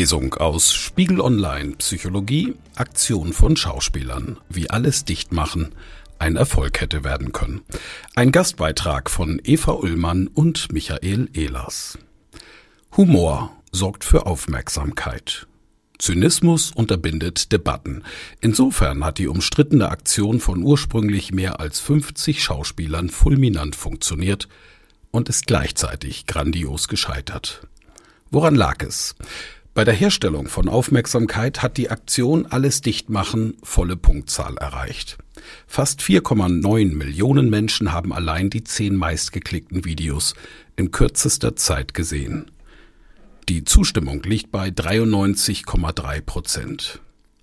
Lesung aus Spiegel Online Psychologie, Aktion von Schauspielern, wie alles dicht machen, ein Erfolg hätte werden können. Ein Gastbeitrag von Eva Ullmann und Michael Ehlers. Humor sorgt für Aufmerksamkeit. Zynismus unterbindet Debatten. Insofern hat die umstrittene Aktion von ursprünglich mehr als 50 Schauspielern fulminant funktioniert und ist gleichzeitig grandios gescheitert. Woran lag es? Bei der Herstellung von Aufmerksamkeit hat die Aktion Alles dicht machen volle Punktzahl erreicht. Fast 4,9 Millionen Menschen haben allein die zehn meistgeklickten Videos in kürzester Zeit gesehen. Die Zustimmung liegt bei 93,3 Prozent.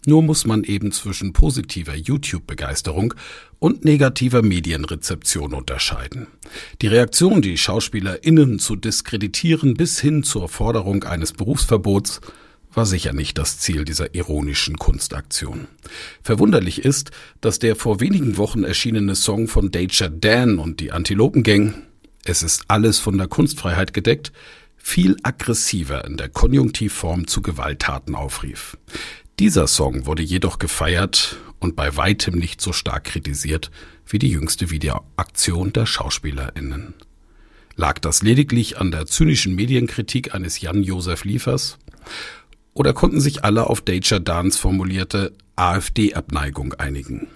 Nur muss man eben zwischen positiver YouTube-Begeisterung und negativer Medienrezeption unterscheiden. Die Reaktion, die SchauspielerInnen zu diskreditieren bis hin zur Forderung eines Berufsverbots, war sicher nicht das Ziel dieser ironischen Kunstaktion. Verwunderlich ist, dass der vor wenigen Wochen erschienene Song von Danger Dan und die Antilopengang Es ist alles von der Kunstfreiheit gedeckt, viel aggressiver in der Konjunktivform zu Gewalttaten aufrief. Dieser Song wurde jedoch gefeiert und bei weitem nicht so stark kritisiert wie die jüngste Videoaktion der SchauspielerInnen. Lag das lediglich an der zynischen Medienkritik eines Jan-Josef Liefers? Oder konnten sich alle auf Danger Dance formulierte AfD-Abneigung einigen?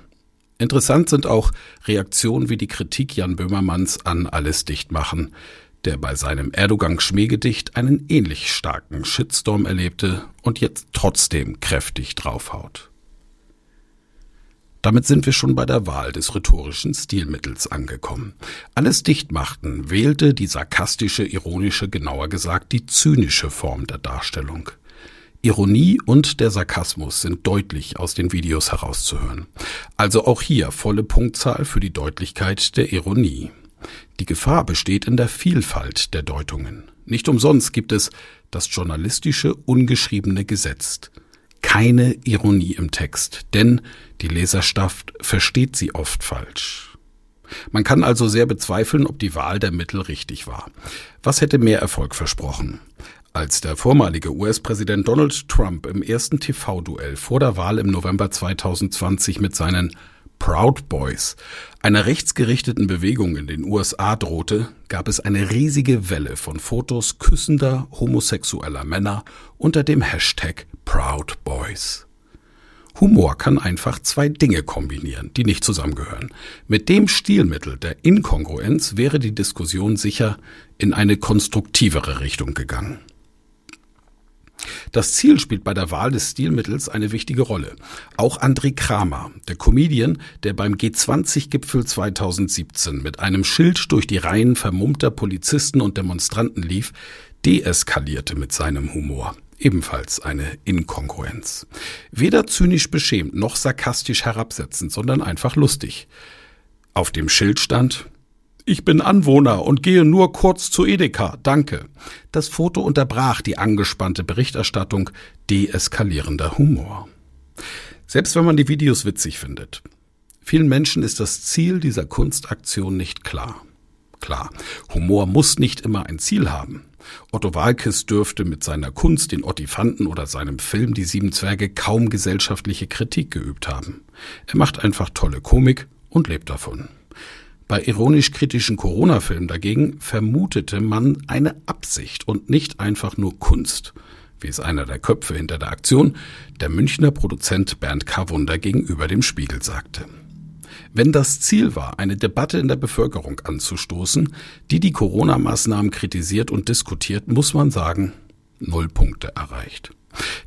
Interessant sind auch Reaktionen wie die Kritik Jan Böhmermanns an Alles dicht machen, der bei seinem Erdogan-Schmähgedicht einen ähnlich starken Shitstorm erlebte und jetzt trotzdem kräftig draufhaut. Damit sind wir schon bei der Wahl des rhetorischen Stilmittels angekommen. Alles Dichtmachten wählte die sarkastische, ironische, genauer gesagt die zynische Form der Darstellung. Ironie und der Sarkasmus sind deutlich aus den Videos herauszuhören. Also auch hier volle Punktzahl für die Deutlichkeit der Ironie. Die Gefahr besteht in der Vielfalt der Deutungen. Nicht umsonst gibt es das journalistische ungeschriebene Gesetz. Keine Ironie im Text, denn die Leserschaft versteht sie oft falsch. Man kann also sehr bezweifeln, ob die Wahl der Mittel richtig war. Was hätte mehr Erfolg versprochen? Als der vormalige US-Präsident Donald Trump im ersten TV-Duell vor der Wahl im November 2020 mit seinen Proud Boys, einer rechtsgerichteten Bewegung in den USA drohte, gab es eine riesige Welle von Fotos küssender homosexueller Männer unter dem Hashtag Proud Boys. Humor kann einfach zwei Dinge kombinieren, die nicht zusammengehören. Mit dem Stilmittel der Inkongruenz wäre die Diskussion sicher in eine konstruktivere Richtung gegangen. Das Ziel spielt bei der Wahl des Stilmittels eine wichtige Rolle. Auch André Kramer, der Comedian, der beim G20-Gipfel 2017 mit einem Schild durch die Reihen vermummter Polizisten und Demonstranten lief, deeskalierte mit seinem Humor. Ebenfalls eine Inkongruenz. Weder zynisch beschämt noch sarkastisch herabsetzend, sondern einfach lustig. Auf dem Schild stand ich bin Anwohner und gehe nur kurz zu Edeka. Danke. Das Foto unterbrach die angespannte Berichterstattung deeskalierender Humor. Selbst wenn man die Videos witzig findet. Vielen Menschen ist das Ziel dieser Kunstaktion nicht klar. Klar, Humor muss nicht immer ein Ziel haben. Otto Walkes dürfte mit seiner Kunst, den Ottifanten oder seinem Film Die Sieben Zwerge kaum gesellschaftliche Kritik geübt haben. Er macht einfach tolle Komik und lebt davon. Bei ironisch-kritischen Corona-Filmen dagegen vermutete man eine Absicht und nicht einfach nur Kunst, wie es einer der Köpfe hinter der Aktion, der Münchner Produzent Bernd K. Wunder gegenüber dem Spiegel sagte. Wenn das Ziel war, eine Debatte in der Bevölkerung anzustoßen, die die Corona-Maßnahmen kritisiert und diskutiert, muss man sagen, null Punkte erreicht.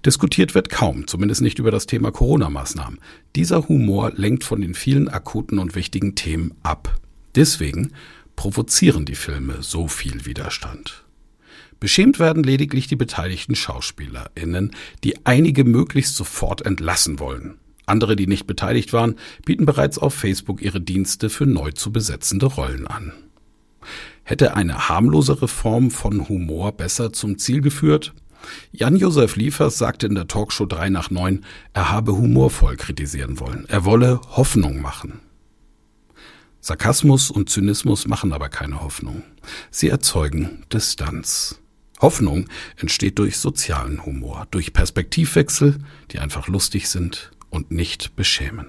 Diskutiert wird kaum, zumindest nicht über das Thema Corona-Maßnahmen. Dieser Humor lenkt von den vielen akuten und wichtigen Themen ab. Deswegen provozieren die Filme so viel Widerstand. Beschämt werden lediglich die beteiligten SchauspielerInnen, die einige möglichst sofort entlassen wollen. Andere, die nicht beteiligt waren, bieten bereits auf Facebook ihre Dienste für neu zu besetzende Rollen an. Hätte eine harmlosere Form von Humor besser zum Ziel geführt? Jan-Josef Liefers sagte in der Talkshow 3 nach 9, er habe humorvoll kritisieren wollen. Er wolle Hoffnung machen. Sarkasmus und Zynismus machen aber keine Hoffnung. Sie erzeugen Distanz. Hoffnung entsteht durch sozialen Humor, durch Perspektivwechsel, die einfach lustig sind und nicht beschämen.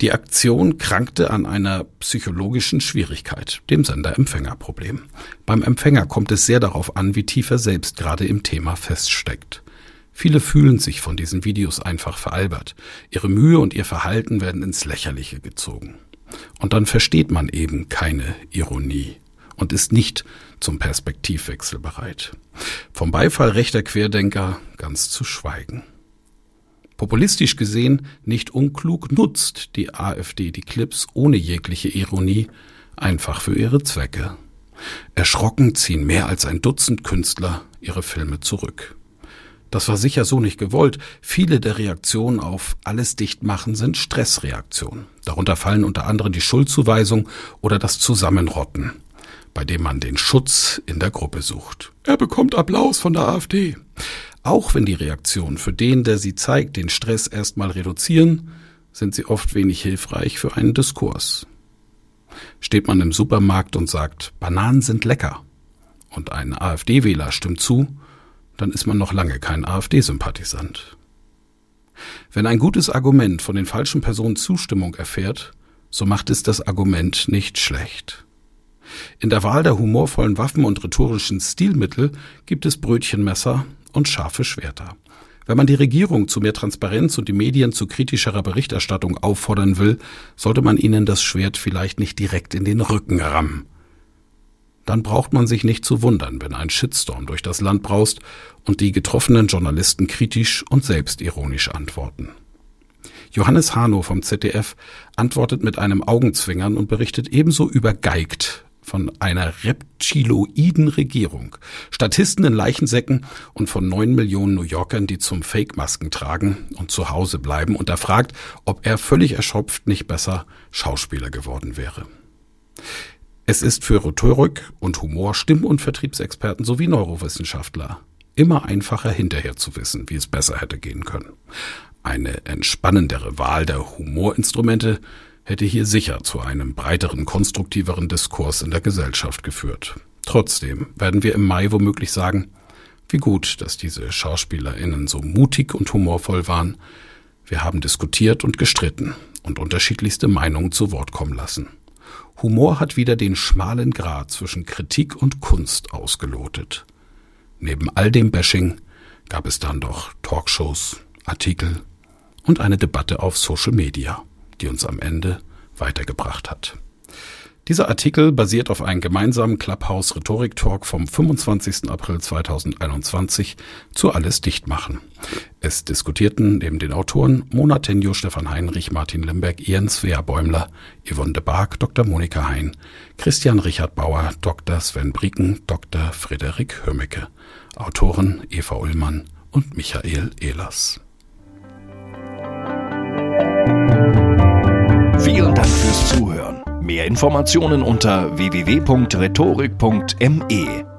Die Aktion krankte an einer psychologischen Schwierigkeit, dem Sender-Empfänger-Problem. Beim Empfänger kommt es sehr darauf an, wie tief er selbst gerade im Thema feststeckt. Viele fühlen sich von diesen Videos einfach veralbert. Ihre Mühe und ihr Verhalten werden ins Lächerliche gezogen. Und dann versteht man eben keine Ironie und ist nicht zum Perspektivwechsel bereit. Vom Beifall rechter Querdenker ganz zu schweigen. Populistisch gesehen nicht unklug nutzt die AfD die Clips ohne jegliche Ironie einfach für ihre Zwecke. Erschrocken ziehen mehr als ein Dutzend Künstler ihre Filme zurück. Das war sicher so nicht gewollt. Viele der Reaktionen auf alles dicht machen sind Stressreaktionen. Darunter fallen unter anderem die Schuldzuweisung oder das Zusammenrotten, bei dem man den Schutz in der Gruppe sucht. Er bekommt Applaus von der AfD. Auch wenn die Reaktionen für den, der sie zeigt, den Stress erstmal reduzieren, sind sie oft wenig hilfreich für einen Diskurs. Steht man im Supermarkt und sagt, Bananen sind lecker, und ein AfD-Wähler stimmt zu, dann ist man noch lange kein AfD-Sympathisant. Wenn ein gutes Argument von den falschen Personen Zustimmung erfährt, so macht es das Argument nicht schlecht. In der Wahl der humorvollen Waffen und rhetorischen Stilmittel gibt es Brötchenmesser und scharfe Schwerter. Wenn man die Regierung zu mehr Transparenz und die Medien zu kritischerer Berichterstattung auffordern will, sollte man ihnen das Schwert vielleicht nicht direkt in den Rücken rammen. Dann braucht man sich nicht zu wundern, wenn ein Shitstorm durch das Land braust und die getroffenen Journalisten kritisch und selbstironisch antworten. Johannes Hano vom ZDF antwortet mit einem Augenzwingern und berichtet ebenso übergeigt von einer reptiloiden Regierung, Statisten in Leichensäcken und von neun Millionen New Yorkern, die zum Fake-Masken tragen und zu Hause bleiben und er fragt, ob er völlig erschöpft nicht besser Schauspieler geworden wäre. Es ist für Rhetorik und Humor, Stimm- und Vertriebsexperten sowie Neurowissenschaftler immer einfacher hinterher zu wissen, wie es besser hätte gehen können. Eine entspannendere Wahl der Humorinstrumente hätte hier sicher zu einem breiteren, konstruktiveren Diskurs in der Gesellschaft geführt. Trotzdem werden wir im Mai womöglich sagen, wie gut, dass diese SchauspielerInnen so mutig und humorvoll waren. Wir haben diskutiert und gestritten und unterschiedlichste Meinungen zu Wort kommen lassen. Humor hat wieder den schmalen Grat zwischen Kritik und Kunst ausgelotet. Neben all dem Bashing gab es dann doch Talkshows, Artikel und eine Debatte auf Social Media die uns am Ende weitergebracht hat. Dieser Artikel basiert auf einem gemeinsamen Clubhouse Rhetorik Talk vom 25. April 2021 zu Alles Dichtmachen. Es diskutierten neben den Autoren Mona Tenjo, Stefan Heinrich, Martin Limbeck, Ian Svea Bäumler, Yvonne de Barg, Dr. Monika Hein, Christian Richard Bauer, Dr. Sven Brieken, Dr. Frederik Hömecke, Autoren Eva Ullmann und Michael Ehlers. Vielen Dank fürs Zuhören. Mehr Informationen unter www.rhetorik.me.